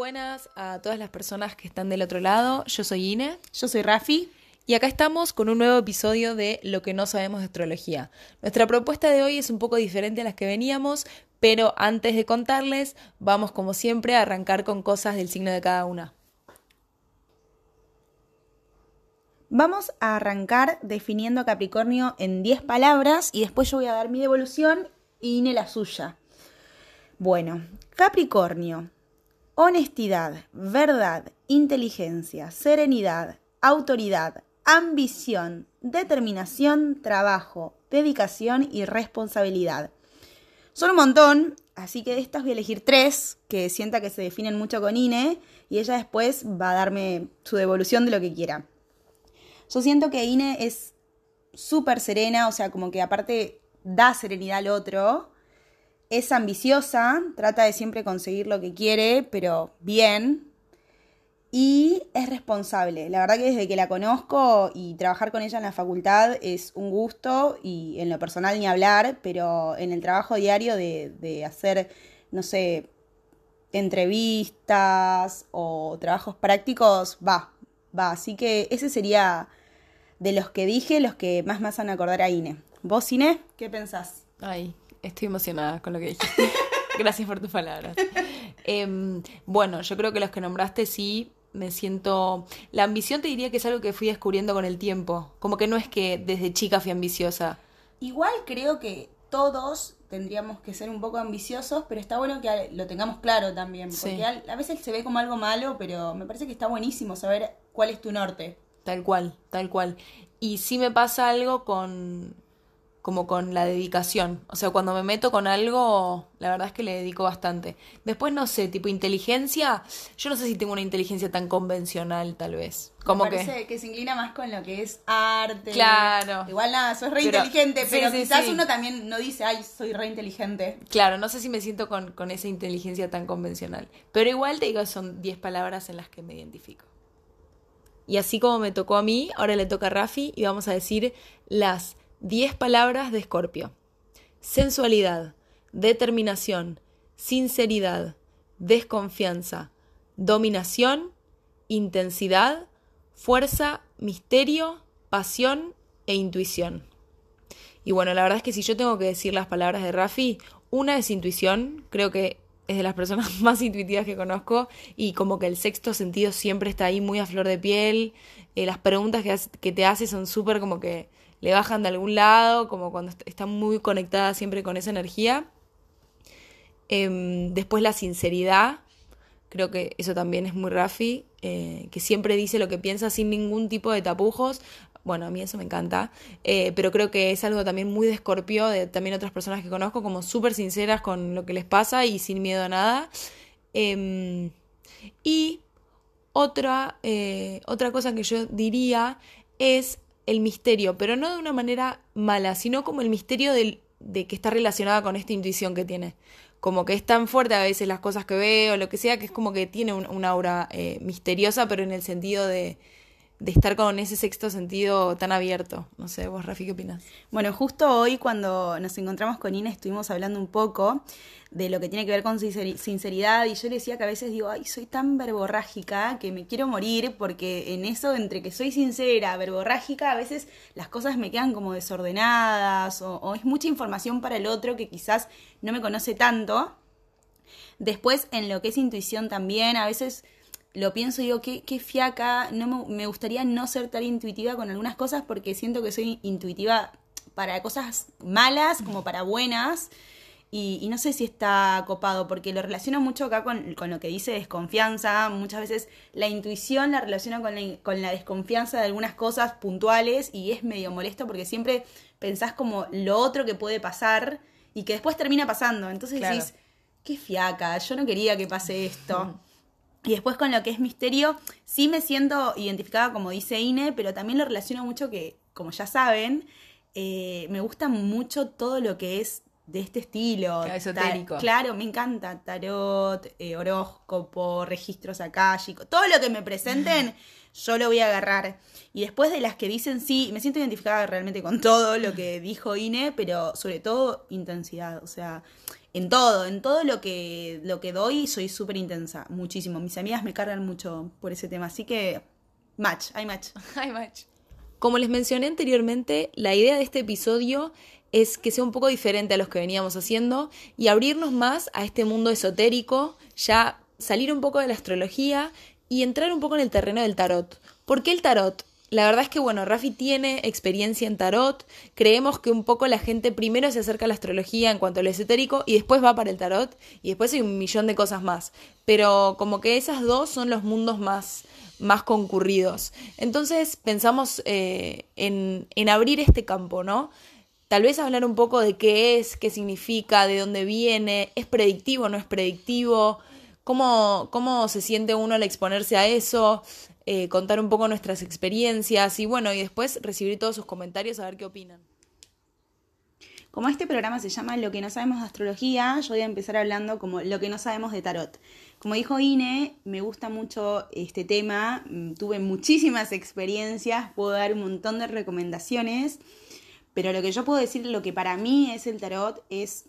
Buenas a todas las personas que están del otro lado. Yo soy Ine. Yo soy Rafi. Y acá estamos con un nuevo episodio de Lo que no sabemos de astrología. Nuestra propuesta de hoy es un poco diferente a las que veníamos, pero antes de contarles, vamos como siempre a arrancar con cosas del signo de cada una. Vamos a arrancar definiendo Capricornio en 10 palabras y después yo voy a dar mi devolución y Ine la suya. Bueno, Capricornio, honestidad, verdad, inteligencia, serenidad, autoridad, ambición, determinación, trabajo, dedicación y responsabilidad. Son un montón, así que de estas voy a elegir tres que sienta que se definen mucho con Ine y ella después va a darme su devolución de lo que quiera. Yo siento que Ine es súper serena, o sea, como que aparte da serenidad al otro. Es ambiciosa, trata de siempre conseguir lo que quiere, pero bien. Y es responsable. La verdad que desde que la conozco y trabajar con ella en la facultad es un gusto y en lo personal ni hablar, pero en el trabajo diario de, hacer, no sé, entrevistas o trabajos prácticos, va, va. Así que ese sería de los que dije, los que más me hacen acordar a Ine. ¿Vos, Ine? ¿Qué pensás? Ay, estoy emocionada con lo que dijiste. Gracias por tus palabras. Em, bueno, yo creo que los que nombraste sí me siento... La ambición te diría que es algo que fui descubriendo con el tiempo. Como que no es que desde chica fui ambiciosa. Igual creo que todos tendríamos que ser un poco ambiciosos, pero está bueno que lo tengamos claro también. Porque a veces se ve como algo malo, pero me parece que está buenísimo saber cuál es tu norte. Tal cual, tal cual. Y sí me pasa algo con como con la dedicación. O sea, cuando me meto con algo, la verdad es que le dedico bastante. Después, no sé, tipo inteligencia, yo no sé si tengo una inteligencia tan convencional, tal vez. Como me parece que... se inclina más con lo que es arte. Claro. Igual nada, sos re inteligente, pero quizás uno también no dice, ay, soy re inteligente. Claro, no sé si me siento con, con esa inteligencia tan convencional. Pero igual te digo, son 10 palabras en las que me identifico. Y así como me tocó a mí, ahora le toca a Rafi y vamos a decir las 10 palabras de Escorpio. Sensualidad, determinación, sinceridad, desconfianza, dominación, intensidad, fuerza, misterio, pasión e intuición. Y bueno, la verdad es que si yo tengo que decir las palabras de Rafi, una es intuición, creo que es de las personas más intuitivas que conozco y como que el sexto sentido siempre está ahí muy a flor de piel. Eh, las preguntas que, que te hace son súper como que le bajan de algún lado, como cuando está muy conectada siempre con esa energía. Em, después la sinceridad, creo que eso también es muy Rafi, eh, que siempre dice lo que piensa sin ningún tipo de tapujos. Bueno, a mí eso me encanta, eh, pero creo que es algo también muy de Escorpio, de también otras personas que conozco, como súper sinceras con lo que les pasa y sin miedo a nada. Em, y otra, eh, otra cosa que yo diría es el misterio, pero no de una manera mala, sino como el misterio de que está relacionada con esta intuición que tiene. Como que es tan fuerte a veces las cosas que veo, lo que sea, que es como que tiene un, una aura eh, misteriosa, pero en el sentido de, de estar con ese sexto sentido tan abierto. No sé, vos, Rafi, ¿qué opinas? Bueno, justo hoy cuando nos encontramos con Ina estuvimos hablando un poco de lo que tiene que ver con sinceridad y yo le decía que a veces digo, ay, soy tan verborrágica que me quiero morir porque en eso, entre que soy sincera, verborrágica, a veces las cosas me quedan como desordenadas o, o es mucha información para el otro que quizás no me conoce tanto. Después, en lo que es intuición también, a veces lo pienso y digo, qué, qué fiaca, no me, gustaría no ser tan intuitiva con algunas cosas porque siento que soy intuitiva para cosas malas como para buenas. Y, no sé si está copado, porque lo relaciono mucho acá con, lo que dice desconfianza. Muchas veces la intuición la relaciona con la, con la desconfianza de algunas cosas puntuales y es medio molesto porque siempre pensás como lo otro que puede pasar y que después termina pasando. Entonces decís, qué fiaca, yo no quería que pase esto. Y después con lo que es misterio, sí me siento identificada como dice Ine, pero también lo relaciono mucho que, como ya saben, eh, me gusta mucho todo lo que es de este estilo. Claro, esotérico. Ta- claro, me encanta. Tarot, eh, horóscopo, registros akáshicos. Todo lo que me presenten, yo lo voy a agarrar. Y después de las que dicen sí, me siento identificada realmente con todo lo que dijo Ine, pero sobre todo intensidad. O sea, en todo, en todo lo que, lo que doy soy súper intensa. Muchísimo. Mis amigas me cargan mucho por ese tema. Así que, match, hay match. Ay, match. Como les mencioné anteriormente, la idea de este episodio es que sea un poco diferente a los que veníamos haciendo y abrirnos más a este mundo esotérico, ya salir un poco de la astrología y entrar un poco en el terreno del tarot. ¿Por qué el tarot? La verdad es que, bueno, Rafi tiene experiencia en tarot. Creemos que un poco la gente primero se acerca a la astrología en cuanto a lo esotérico y después va para el tarot y después hay un millón de cosas más. Pero como que esas dos son los mundos más, más concurridos. Entonces pensamos eh, en, en abrir este campo, ¿no? Tal vez hablar un poco de qué es, qué significa, de dónde viene, es predictivo, no es predictivo, cómo, cómo se siente uno al exponerse a eso, eh, contar un poco nuestras experiencias y bueno, y después recibir todos sus comentarios a ver qué opinan. Como este programa se llama Lo que no sabemos de astrología, yo voy a empezar hablando como lo que no sabemos de tarot. Como dijo Ine, me gusta mucho este tema, mm, tuve muchísimas experiencias, puedo dar un montón de recomendaciones, pero lo que yo puedo decir, lo que para mí es el tarot, es,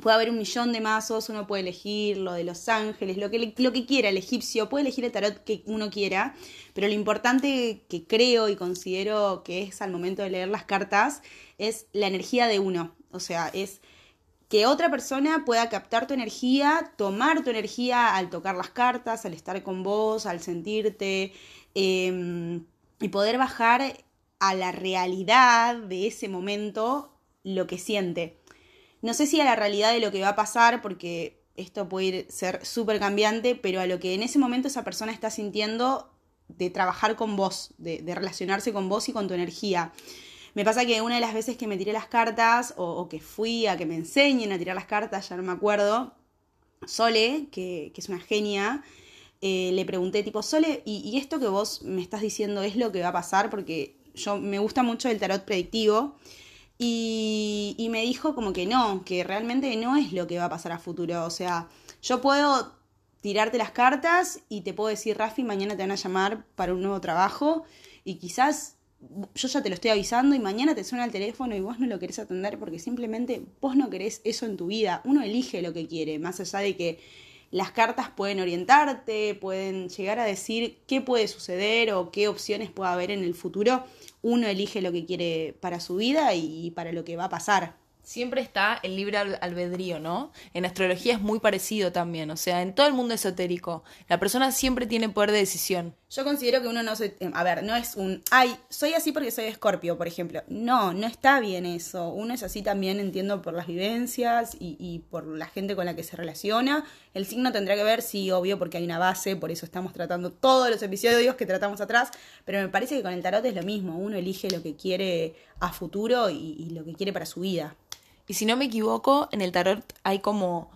puede haber un millón de mazos, uno puede elegir lo de los ángeles, lo que, lo que quiera, el egipcio, puede elegir el tarot que uno quiera, pero lo importante que creo y considero que es al momento de leer las cartas es la energía de uno, o sea, es que otra persona pueda captar tu energía, tomar tu energía al tocar las cartas, al estar con vos, al sentirte eh, y poder bajar a la realidad de ese momento lo que siente. No sé si a la realidad de lo que va a pasar, porque esto puede ser súper cambiante, pero a lo que en ese momento esa persona está sintiendo de trabajar con vos, de, relacionarse con vos y con tu energía. Me pasa que una de las veces que me tiré las cartas o, que fui a que me enseñen a tirar las cartas, ya no me acuerdo, Sole, que, que es una genia, eh, le pregunté tipo, Sole, ¿y, ¿y esto que vos me estás diciendo es lo que va a pasar? Porque yo me gusta mucho el tarot predictivo. Y, me dijo como que no, que realmente no es lo que va a pasar a futuro. O sea, yo puedo tirarte las cartas y te puedo decir, Rafi, mañana te van a llamar para un nuevo trabajo y quizás yo ya te lo estoy avisando y mañana te suena el teléfono y vos no lo querés atender porque simplemente vos no querés eso en tu vida. Uno elige lo que quiere, más allá de que las cartas pueden orientarte, pueden llegar a decir qué puede suceder o qué opciones puede haber en el futuro. Uno elige lo que quiere para su vida y para lo que va a pasar. Siempre está el libre al- albedrío, ¿no? En astrología es muy parecido también, o sea, en todo el mundo esotérico, la persona siempre tiene poder de decisión. Yo considero que uno no se... A ver, no es un... Ay, soy así porque soy escorpio, por ejemplo. No, no está bien eso. Uno es así también, entiendo, por las vivencias y, y por la gente con la que se relaciona. El signo tendrá que ver, sí, obvio, porque hay una base, por eso estamos tratando todos los episodios que tratamos atrás. Pero me parece que con el tarot es lo mismo. Uno elige lo que quiere a futuro y, y lo que quiere para su vida. Y si no me equivoco, en el tarot hay como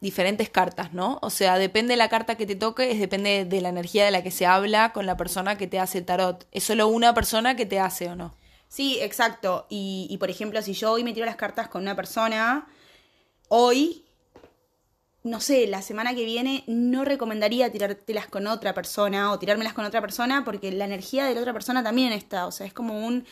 diferentes cartas, ¿no? O sea, depende de la carta que te toque, es depende de la energía de la que se habla con la persona que te hace el tarot. ¿Es solo una persona que te hace o no? Sí, exacto. Y, y, por ejemplo, si yo hoy me tiro las cartas con una persona, hoy, no sé, la semana que viene no recomendaría tirártelas con otra persona o tirármelas con otra persona porque la energía de la otra persona también está. O sea, es como un,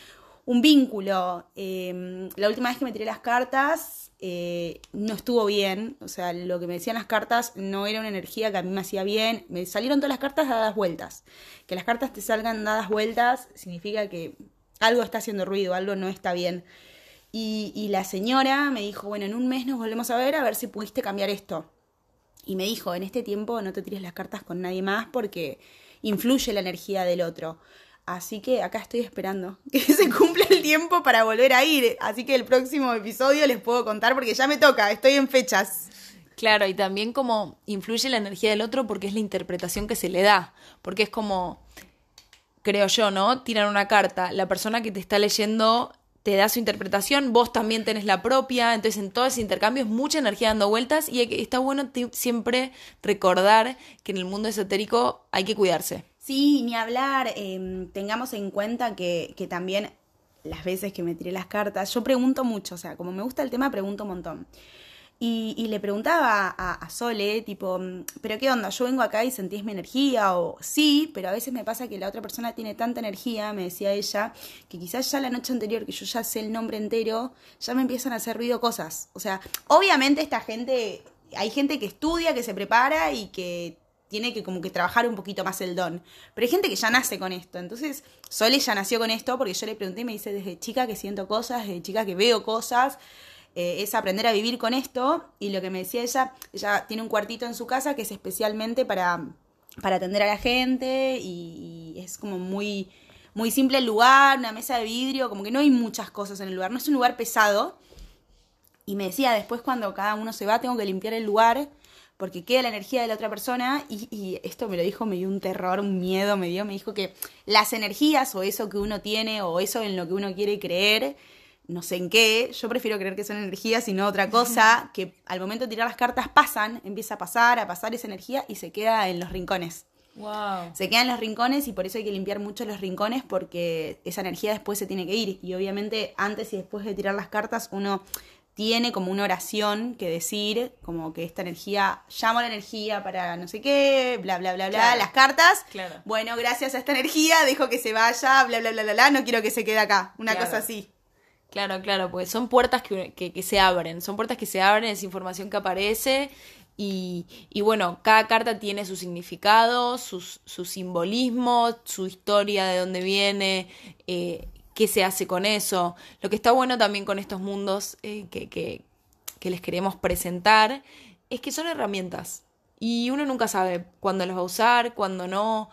un vínculo. Eh, la última vez que me tiré las cartas eh, no estuvo bien. O sea, lo que me decían las cartas no era una energía que a mí me hacía bien. Me salieron todas las cartas dadas vueltas. Que las cartas te salgan dadas vueltas significa que algo está haciendo ruido, algo no está bien. Y, y, la señora me dijo, bueno, en un mes nos volvemos a ver a ver si pudiste cambiar esto. Y me dijo, en este tiempo no te tires las cartas con nadie más porque influye la energía del otro. Así que acá estoy esperando que se cumpla el tiempo para volver a ir. Así que el próximo episodio les puedo contar porque ya me toca, estoy en fechas. Claro, y también como influye la energía del otro porque es la interpretación que se le da. Porque es como, creo yo, ¿no? Tiran una carta, la persona que te está leyendo te da su interpretación, vos también tenés la propia, entonces en todo ese intercambio es mucha energía dando vueltas y está bueno siempre recordar que en el mundo esotérico hay que cuidarse. Sí, ni hablar, eh, tengamos en cuenta que, que también las veces que me tiré las cartas, yo pregunto mucho, o sea, como me gusta el tema, pregunto un montón. Y, y le preguntaba a, a, Sole, tipo, mm, ¿pero qué onda? Yo vengo acá y sentís mi energía, o sí, pero a veces me pasa que la otra persona tiene tanta energía, me decía ella, que quizás ya la noche anterior, que yo ya sé el nombre entero, ya me empiezan a hacer ruido cosas. O sea, obviamente esta gente, hay gente que estudia, que se prepara y que tiene que como que trabajar un poquito más el don. Pero hay gente que ya nace con esto. Entonces, Sole ya nació con esto porque yo le pregunté y me dice desde chica que siento cosas, desde chica que veo cosas. Eh, es aprender a vivir con esto. Y lo que me decía ella, ella tiene un cuartito en su casa que es especialmente para, para atender a la gente y, y es como muy, muy simple el lugar, una mesa de vidrio, como que no hay muchas cosas en el lugar. No es un lugar pesado. Y me decía, después cuando cada uno se va, tengo que limpiar el lugar porque queda la energía de la otra persona y, y, esto me lo dijo, me dio un terror, un miedo, me dio, me dijo que las energías o eso que uno tiene o eso en lo que uno quiere creer, no sé en qué, yo prefiero creer que son energías y no otra cosa, que al momento de tirar las cartas pasan, empieza a pasar, a pasar esa energía y se queda en los rincones. Wow. Se queda en los rincones y por eso hay que limpiar mucho los rincones porque esa energía después se tiene que ir. Y obviamente antes y después de tirar las cartas uno tiene como una oración que decir, como que esta energía, llamo a la energía para no sé qué, bla, bla, bla, bla, las cartas. Claro. Bueno, gracias a esta energía, dejo que se vaya, bla, bla, bla, bla, bla, no quiero que se quede acá. Una Claro. cosa así. Claro, claro, pues son puertas que, que, que se abren, son puertas que se abren, es información que aparece y, y bueno, cada carta tiene su significado, sus, su simbolismo, su historia, de dónde viene, eh, qué se hace con eso. Lo que está bueno también con estos mundos eh, que, que, que les queremos presentar es que son herramientas y uno nunca sabe cuándo las va a usar, cuándo no.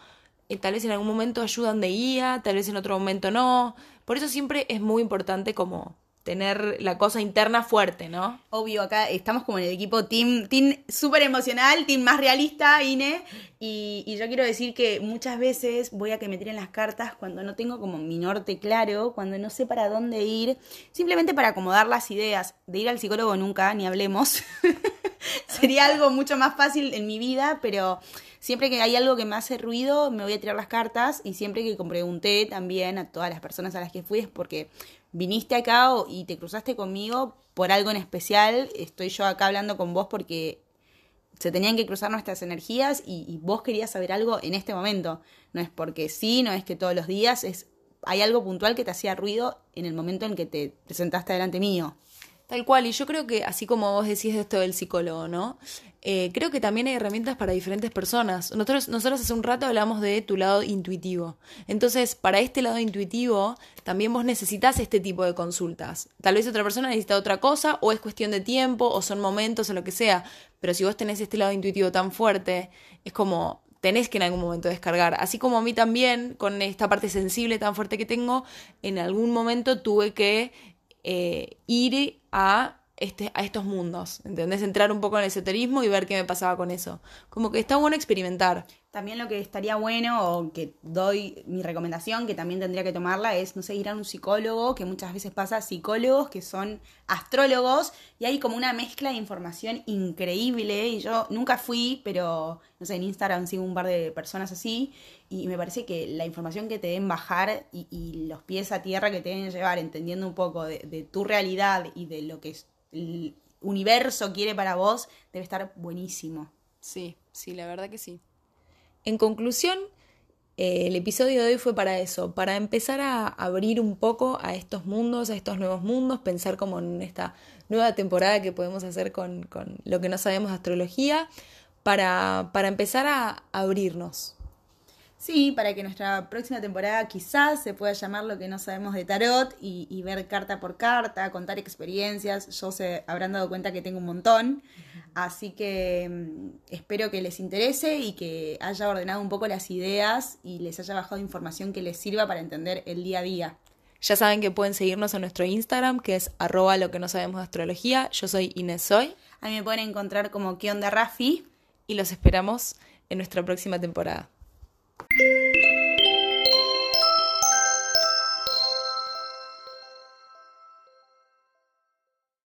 Eh, tal vez en algún momento ayudan de guía, tal vez en otro momento no. Por eso siempre es muy importante como tener la cosa interna fuerte, ¿no? Obvio, acá estamos como en el equipo team, team súper emocional, team más realista, Ine. Y, y yo quiero decir que muchas veces voy a que me tiren las cartas cuando no tengo como mi norte claro, cuando no sé para dónde ir, simplemente para acomodar las ideas. De ir al psicólogo nunca, ni hablemos. Sería algo mucho más fácil en mi vida, pero siempre que hay algo que me hace ruido, me voy a tirar las cartas y siempre que pregunté también a todas las personas a las que fui es porque viniste acá y te cruzaste conmigo por algo en especial. Estoy yo acá hablando con vos porque se tenían que cruzar nuestras energías y, y vos querías saber algo en este momento. No es porque sí, no es que todos los días, es hay algo puntual que te hacía ruido en el momento en que te presentaste delante mío. Tal cual, y yo creo que así como vos decís de esto del psicólogo, ¿no? Eh, creo que también hay herramientas para diferentes personas. Nosotros, nosotros hace un rato hablamos de tu lado intuitivo. Entonces, para este lado intuitivo, también vos necesitas este tipo de consultas. Tal vez otra persona necesita otra cosa, o es cuestión de tiempo, o son momentos, o lo que sea. Pero si vos tenés este lado intuitivo tan fuerte, es como tenés que en algún momento descargar. Así como a mí también, con esta parte sensible tan fuerte que tengo, en algún momento tuve que eh, ir a, este, a estos mundos, ¿entendés? Entrar un poco en el esoterismo y ver qué me pasaba con eso. Como que está bueno experimentar. También lo que estaría bueno, o que doy mi recomendación, que también tendría que tomarla, es, no sé, ir a un psicólogo, que muchas veces pasa psicólogos que son astrólogos, y hay como una mezcla de información increíble, y yo nunca fui, pero, no sé, en Instagram sigo un par de personas así, y me parece que la información que te den bajar y, los pies a tierra que te deben llevar, entendiendo un poco de, de tu realidad y de lo que es- el universo quiere para vos, debe estar buenísimo. Sí, sí, la verdad que sí. En conclusión, eh, el episodio de hoy fue para eso, para empezar a abrir un poco a estos mundos, a estos nuevos mundos, pensar como en esta nueva temporada que podemos hacer con, con lo que no sabemos de astrología, para, para empezar a abrirnos. Sí, para que nuestra próxima temporada quizás se pueda llamar lo que no sabemos de tarot y, y ver carta por carta, contar experiencias. Yo se habrán dado cuenta que tengo un montón, así que mm, espero que les interese y que haya ordenado un poco las ideas y les haya bajado información que les sirva para entender el día a día. Ya saben que pueden seguirnos en nuestro Instagram, que es arroba lo que no sabemos de astrología. Yo soy Inés Soy A mí me pueden encontrar como ¿Qué onda Rafi? y los esperamos en nuestra próxima temporada. you